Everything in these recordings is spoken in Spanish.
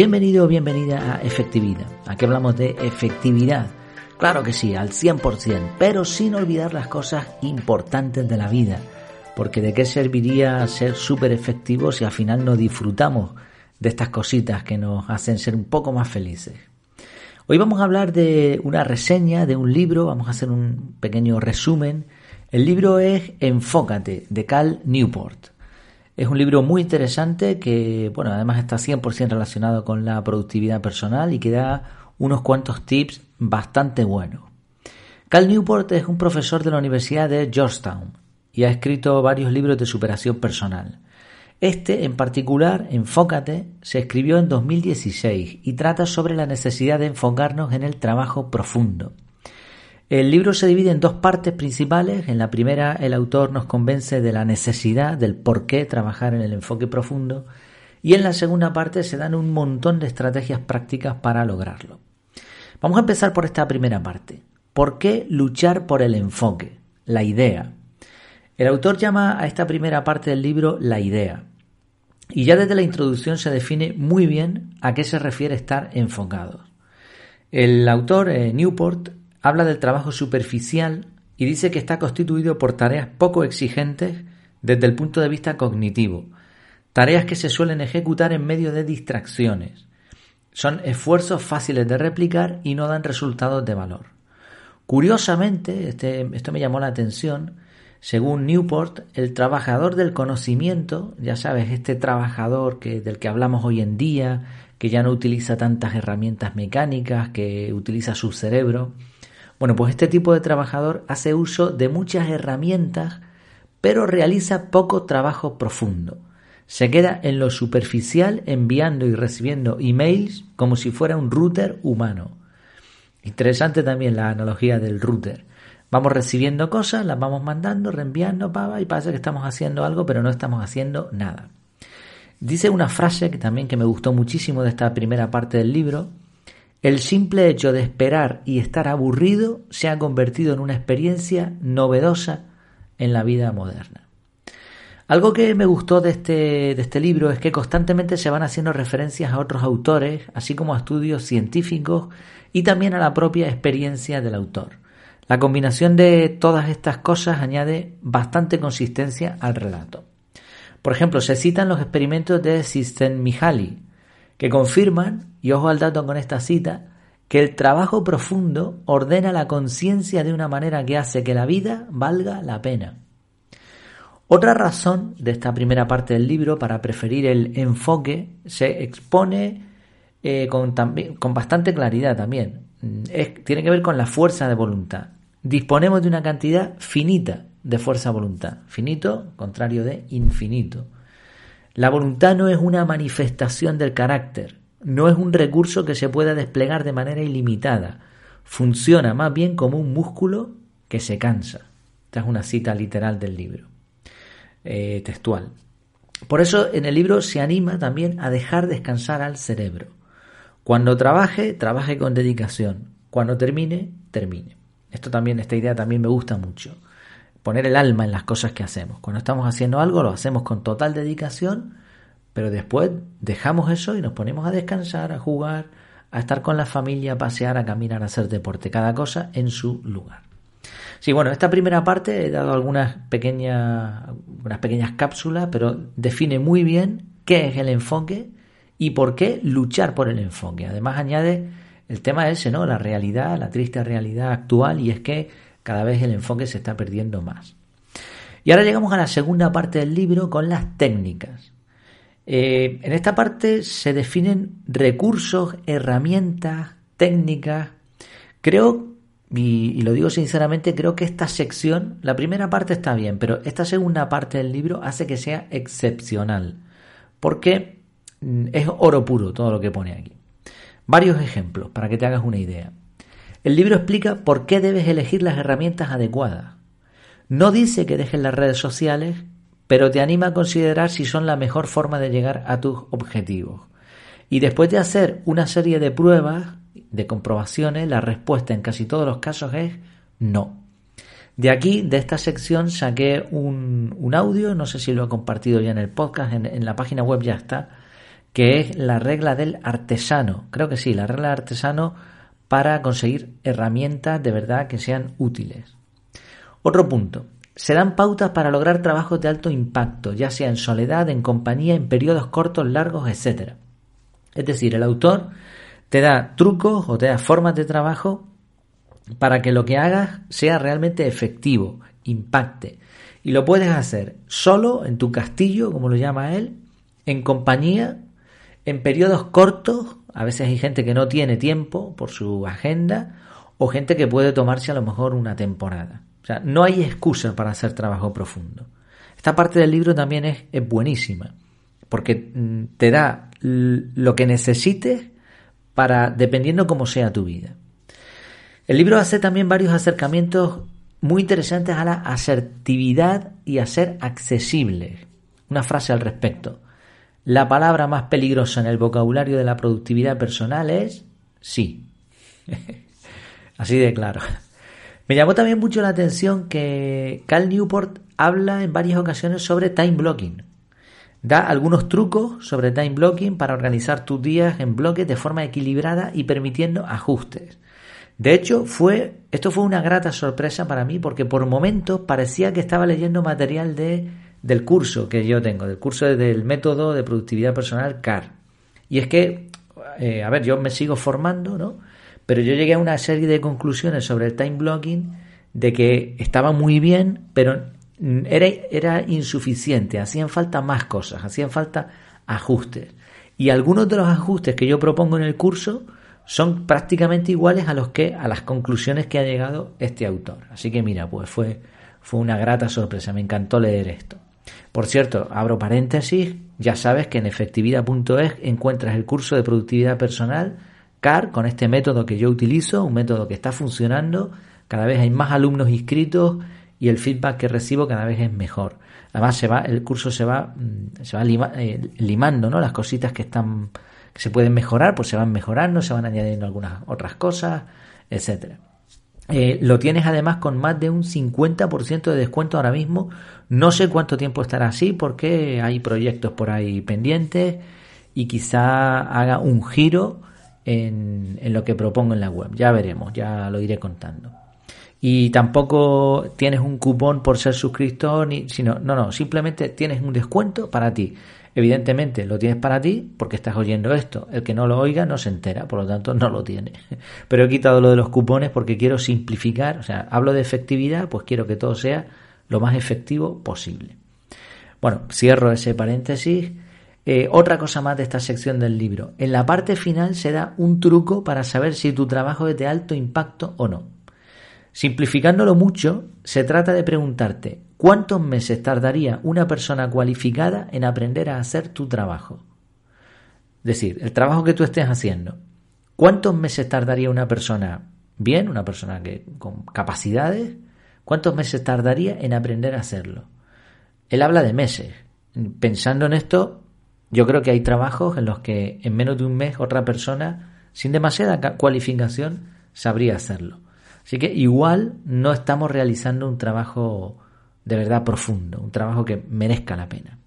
Bienvenido o bienvenida a Efectividad. Aquí hablamos de efectividad. Claro que sí, al 100%, pero sin olvidar las cosas importantes de la vida. Porque de qué serviría ser súper efectivos si al final no disfrutamos de estas cositas que nos hacen ser un poco más felices. Hoy vamos a hablar de una reseña de un libro, vamos a hacer un pequeño resumen. El libro es Enfócate, de Cal Newport. Es un libro muy interesante que, bueno, además está 100% relacionado con la productividad personal y que da unos cuantos tips bastante buenos. Cal Newport es un profesor de la Universidad de Georgetown y ha escrito varios libros de superación personal. Este, en particular, Enfócate, se escribió en 2016 y trata sobre la necesidad de enfocarnos en el trabajo profundo. El libro se divide en dos partes principales. En la primera, el autor nos convence de la necesidad, del por qué trabajar en el enfoque profundo. Y en la segunda parte se dan un montón de estrategias prácticas para lograrlo. Vamos a empezar por esta primera parte. ¿Por qué luchar por el enfoque? La idea. El autor llama a esta primera parte del libro la idea. Y ya desde la introducción se define muy bien a qué se refiere estar enfocado. El autor, eh, Newport, habla del trabajo superficial y dice que está constituido por tareas poco exigentes desde el punto de vista cognitivo, tareas que se suelen ejecutar en medio de distracciones. Son esfuerzos fáciles de replicar y no dan resultados de valor. Curiosamente, este, esto me llamó la atención, según Newport, el trabajador del conocimiento, ya sabes, este trabajador que, del que hablamos hoy en día, que ya no utiliza tantas herramientas mecánicas, que utiliza su cerebro, bueno, pues este tipo de trabajador hace uso de muchas herramientas, pero realiza poco trabajo profundo. Se queda en lo superficial enviando y recibiendo emails como si fuera un router humano. Interesante también la analogía del router. Vamos recibiendo cosas, las vamos mandando, reenviando, pava, y parece que estamos haciendo algo, pero no estamos haciendo nada. Dice una frase que también que me gustó muchísimo de esta primera parte del libro, el simple hecho de esperar y estar aburrido se ha convertido en una experiencia novedosa en la vida moderna. Algo que me gustó de este, de este libro es que constantemente se van haciendo referencias a otros autores, así como a estudios científicos y también a la propia experiencia del autor. La combinación de todas estas cosas añade bastante consistencia al relato. Por ejemplo, se citan los experimentos de Csikszentmihalyi, que confirman, y ojo al dato con esta cita, que el trabajo profundo ordena la conciencia de una manera que hace que la vida valga la pena. Otra razón de esta primera parte del libro para preferir el enfoque se expone eh, con, con, bastante claridad también. tiene que ver con la fuerza de voluntad. Disponemos de una cantidad finita de fuerza de voluntad. Finito, contrario de infinito. La voluntad no es una manifestación del carácter, no es un recurso que se pueda desplegar de manera ilimitada, funciona más bien como un músculo que se cansa. Esta es una cita literal del libro, eh, textual. Por eso en el libro se anima también a dejar descansar al cerebro. Cuando trabaje, trabaje con dedicación. Cuando termine, termine. Esto también, esta idea también me gusta mucho poner el alma en las cosas que hacemos. Cuando estamos haciendo algo lo hacemos con total dedicación, pero después dejamos eso y nos ponemos a descansar, a jugar, a estar con la familia, a pasear, a caminar, a hacer deporte, cada cosa en su lugar. Sí, bueno, esta primera parte he dado algunas pequeñas, unas pequeñas cápsulas, pero define muy bien qué es el enfoque y por qué luchar por el enfoque. Además añade el tema ese, ¿no? La realidad, la triste realidad actual, y es que cada vez el enfoque se está perdiendo más. Y ahora llegamos a la segunda parte del libro con las técnicas. Eh, en esta parte se definen recursos, herramientas, técnicas. Creo, y, lo digo sinceramente, creo que esta sección, la primera parte está bien, pero esta segunda parte del libro hace que sea excepcional. Porque mm, es oro puro todo lo que pone aquí. Varios ejemplos para que te hagas una idea. El libro explica por qué debes elegir las herramientas adecuadas. No dice que dejes las redes sociales, pero te anima a considerar si son la mejor forma de llegar a tus objetivos. Y después de hacer una serie de pruebas, de comprobaciones, la respuesta en casi todos los casos es no. De aquí, de esta sección, saqué un, audio, no sé si lo he compartido ya en el podcast, en, en la página web ya está, que es la regla del artesano. Creo que sí, la regla del artesano para conseguir herramientas de verdad que sean útiles. Otro punto. Se dan pautas para lograr trabajos de alto impacto, ya sea en soledad, en compañía, en periodos cortos, largos, etc. Es decir, el autor te da trucos o te da formas de trabajo para que lo que hagas sea realmente efectivo, impacte. Y lo puedes hacer solo en tu castillo, como lo llama él, en compañía, en periodos cortos. A veces hay gente que no tiene tiempo por su agenda o gente que puede tomarse a lo mejor una temporada. O sea, no hay excusa para hacer trabajo profundo. Esta parte del libro también es, buenísima porque mm, te da lo que necesites para dependiendo cómo sea tu vida. El libro hace también varios acercamientos muy interesantes a la asertividad y a ser accesible. Una frase al respecto. La palabra más peligrosa en el vocabulario de la productividad personal es sí. Así de claro. Me llamó también mucho la atención que Cal Newport habla en varias ocasiones sobre time blocking. Da algunos trucos sobre time blocking para organizar tus días en bloques de forma equilibrada y permitiendo ajustes. De hecho, fue, esto fue una grata sorpresa para mí porque por momentos parecía que estaba leyendo material de, del curso que yo tengo, del curso del método de productividad personal CAR. Y es que, eh, a ver, yo me sigo formando, ¿no? Pero yo llegué a una serie de conclusiones sobre el time blocking de que estaba muy bien, pero era, era insuficiente, hacían falta más cosas, hacían falta ajustes. Y algunos de los ajustes que yo propongo en el curso, son prácticamente iguales a los que a las conclusiones que ha llegado este autor. Así que mira, pues fue fue una grata sorpresa, me encantó leer esto. Por cierto, abro paréntesis, ya sabes que en efectividad.es encuentras el curso de productividad personal CAR con este método que yo utilizo, un método que está funcionando, cada vez hay más alumnos inscritos y el feedback que recibo cada vez es mejor. Además se va, el curso se va, mm, se va eh, limando, ¿no? Las cositas que están que se pueden mejorar, pues se van mejorando, se van añadiendo algunas otras cosas, etcétera. Eh, lo tienes además con más de un 50% de descuento ahora mismo. No sé cuánto tiempo estará así porque hay proyectos por ahí pendientes y quizá haga un giro en, en lo que propongo en la web. Ya veremos, ya lo iré contando. Y tampoco tienes un cupón por ser suscriptor, ni, sino, no, no, simplemente tienes un descuento para ti. Evidentemente lo tienes para ti porque estás oyendo esto. El que no lo oiga no se entera, por lo tanto no lo tiene. Pero he quitado lo de los cupones porque quiero simplificar, o sea, hablo de efectividad, pues quiero que todo sea lo más efectivo posible. Bueno, cierro ese paréntesis. Eh, otra cosa más de esta sección del libro. En la parte final se da un truco para saber si tu trabajo es de alto impacto o no. Simplificándolo mucho, se trata de preguntarte ¿Cuántos meses tardaría una persona cualificada en aprender a hacer tu trabajo? Es decir, el trabajo que tú estés haciendo. ¿Cuántos meses tardaría una persona bien, una persona que con capacidades? ¿Cuántos meses tardaría en aprender a hacerlo? Él habla de meses. Pensando en esto, yo creo que hay trabajos en los que en menos de un mes otra persona sin demasiada cualificación sabría hacerlo. Así que igual no estamos realizando un trabajo de verdad profundo, un trabajo que merezca la pena.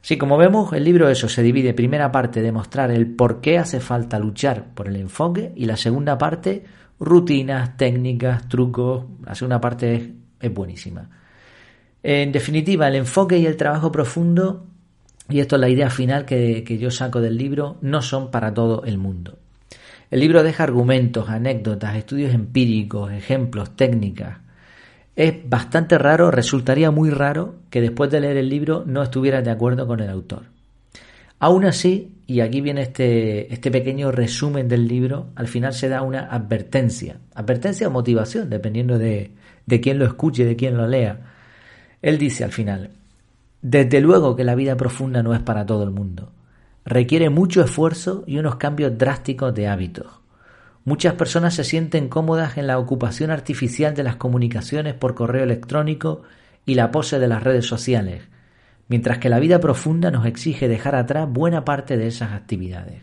Así como vemos, el libro eso se divide primera parte de mostrar el por qué hace falta luchar por el enfoque y la segunda parte rutinas, técnicas, trucos. La segunda parte es, buenísima. En definitiva, el enfoque y el trabajo profundo, y esto es la idea final que yo saco del libro, no son para todo el mundo. El libro deja argumentos, anécdotas, estudios empíricos, ejemplos, técnicas, es bastante raro, resultaría muy raro que después de leer el libro no estuvieras de acuerdo con el autor. Aún así, y aquí viene este, este pequeño resumen del libro, al final se da una advertencia, advertencia o motivación, dependiendo de, de quién lo escuche, de quién lo lea. Él dice al final, desde luego que la vida profunda no es para todo el mundo. Requiere mucho esfuerzo y unos cambios drásticos de hábitos. Muchas personas se sienten cómodas en la ocupación artificial de las comunicaciones por correo electrónico y la pose de las redes sociales, mientras que la vida profunda nos exige dejar atrás buena parte de esas actividades.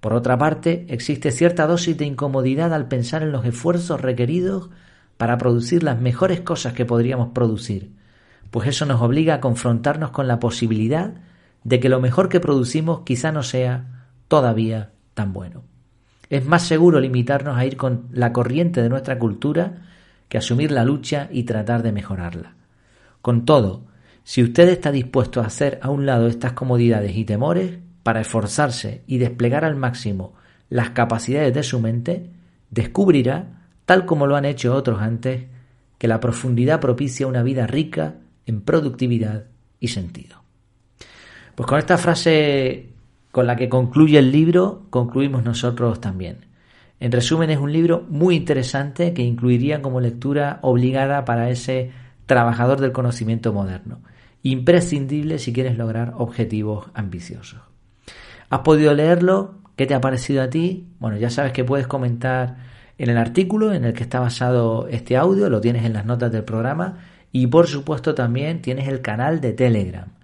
Por otra parte, existe cierta dosis de incomodidad al pensar en los esfuerzos requeridos para producir las mejores cosas que podríamos producir, pues eso nos obliga a confrontarnos con la posibilidad de que lo mejor que producimos quizá no sea todavía tan bueno. Es más seguro limitarnos a ir con la corriente de nuestra cultura que asumir la lucha y tratar de mejorarla. Con todo, si usted está dispuesto a hacer a un lado estas comodidades y temores para esforzarse y desplegar al máximo las capacidades de su mente, descubrirá, tal como lo han hecho otros antes, que la profundidad propicia una vida rica en productividad y sentido. Pues con esta frase con la que concluye el libro, concluimos nosotros también. En resumen, es un libro muy interesante que incluiría como lectura obligada para ese trabajador del conocimiento moderno, imprescindible si quieres lograr objetivos ambiciosos. ¿Has podido leerlo? ¿Qué te ha parecido a ti? Bueno, ya sabes que puedes comentar en el artículo en el que está basado este audio, lo tienes en las notas del programa y por supuesto también tienes el canal de Telegram.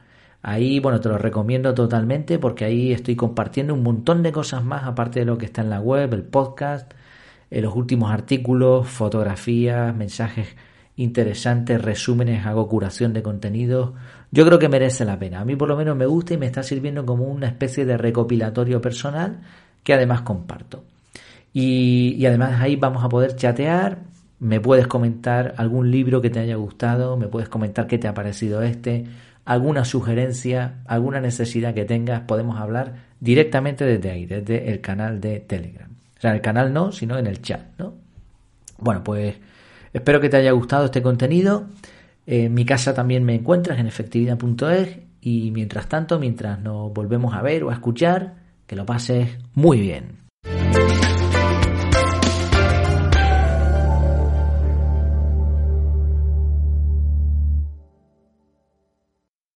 Ahí, bueno, te lo recomiendo totalmente porque ahí estoy compartiendo un montón de cosas más aparte de lo que está en la web, el podcast, eh, los últimos artículos, fotografías, mensajes interesantes, resúmenes, hago curación de contenidos. Yo creo que merece la pena. A mí por lo menos me gusta y me está sirviendo como una especie de recopilatorio personal que además comparto. Y, y además ahí vamos a poder chatear, me puedes comentar algún libro que te haya gustado, me puedes comentar qué te ha parecido este, alguna sugerencia, alguna necesidad que tengas, podemos hablar directamente desde ahí, desde el canal de Telegram. O sea, el canal no, sino en el chat, ¿no? Bueno, pues espero que te haya gustado este contenido. En mi casa también me encuentras en efectividad.es y mientras tanto, mientras nos volvemos a ver o a escuchar, que lo pases muy bien.